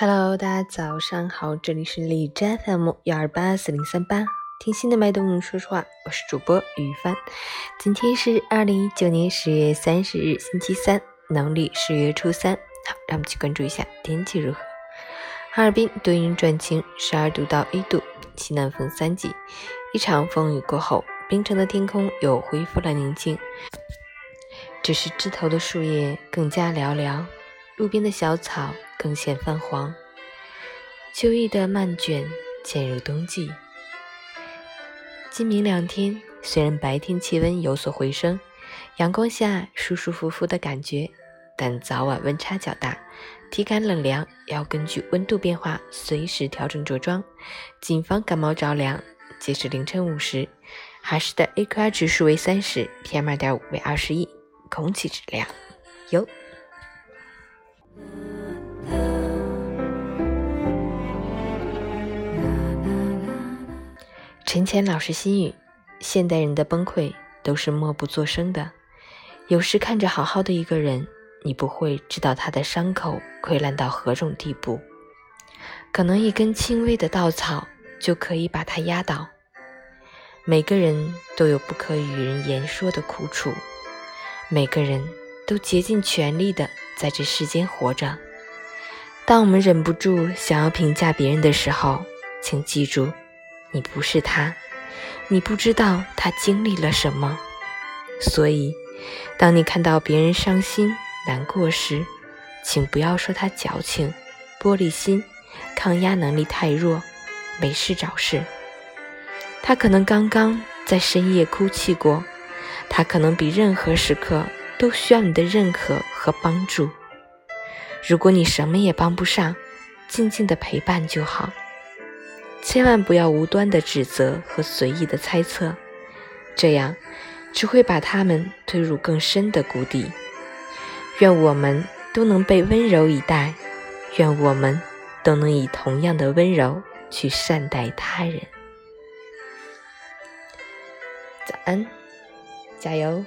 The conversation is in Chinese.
Hello，大家早上好，这里是李斋 FM 幺二八四零三八，听心的脉动说说话，我是主播于帆。今天是二零一九年十月三十日，星期三，农历十月初三。好，让我们去关注一下天气如何。哈尔滨多云转晴，十二度到一度，西南风三级。一场风雨过后，冰城的天空又恢复了宁静，只是枝头的树叶更加寥寥，路边的小草。更显泛黄，秋意的漫卷渐入冬季。今明两天虽然白天气温有所回升，阳光下舒舒服服的感觉，但早晚温差较大，体感冷凉，要根据温度变化随时调整着装，谨防感冒着凉。截至凌晨五时，哈市的 AQI 指数为三十，PM 二点五为二十一，空气质量优。陈前老师心语：现代人的崩溃都是默不作声的。有时看着好好的一个人，你不会知道他的伤口溃烂到何种地步，可能一根轻微的稻草就可以把他压倒。每个人都有不可与人言说的苦楚，每个人都竭尽全力的在这世间活着。当我们忍不住想要评价别人的时候，请记住。你不是他，你不知道他经历了什么，所以，当你看到别人伤心难过时，请不要说他矫情、玻璃心、抗压能力太弱、没事找事。他可能刚刚在深夜哭泣过，他可能比任何时刻都需要你的认可和帮助。如果你什么也帮不上，静静的陪伴就好。千万不要无端的指责和随意的猜测，这样只会把他们推入更深的谷底。愿我们都能被温柔以待，愿我们都能以同样的温柔去善待他人。早安，加油！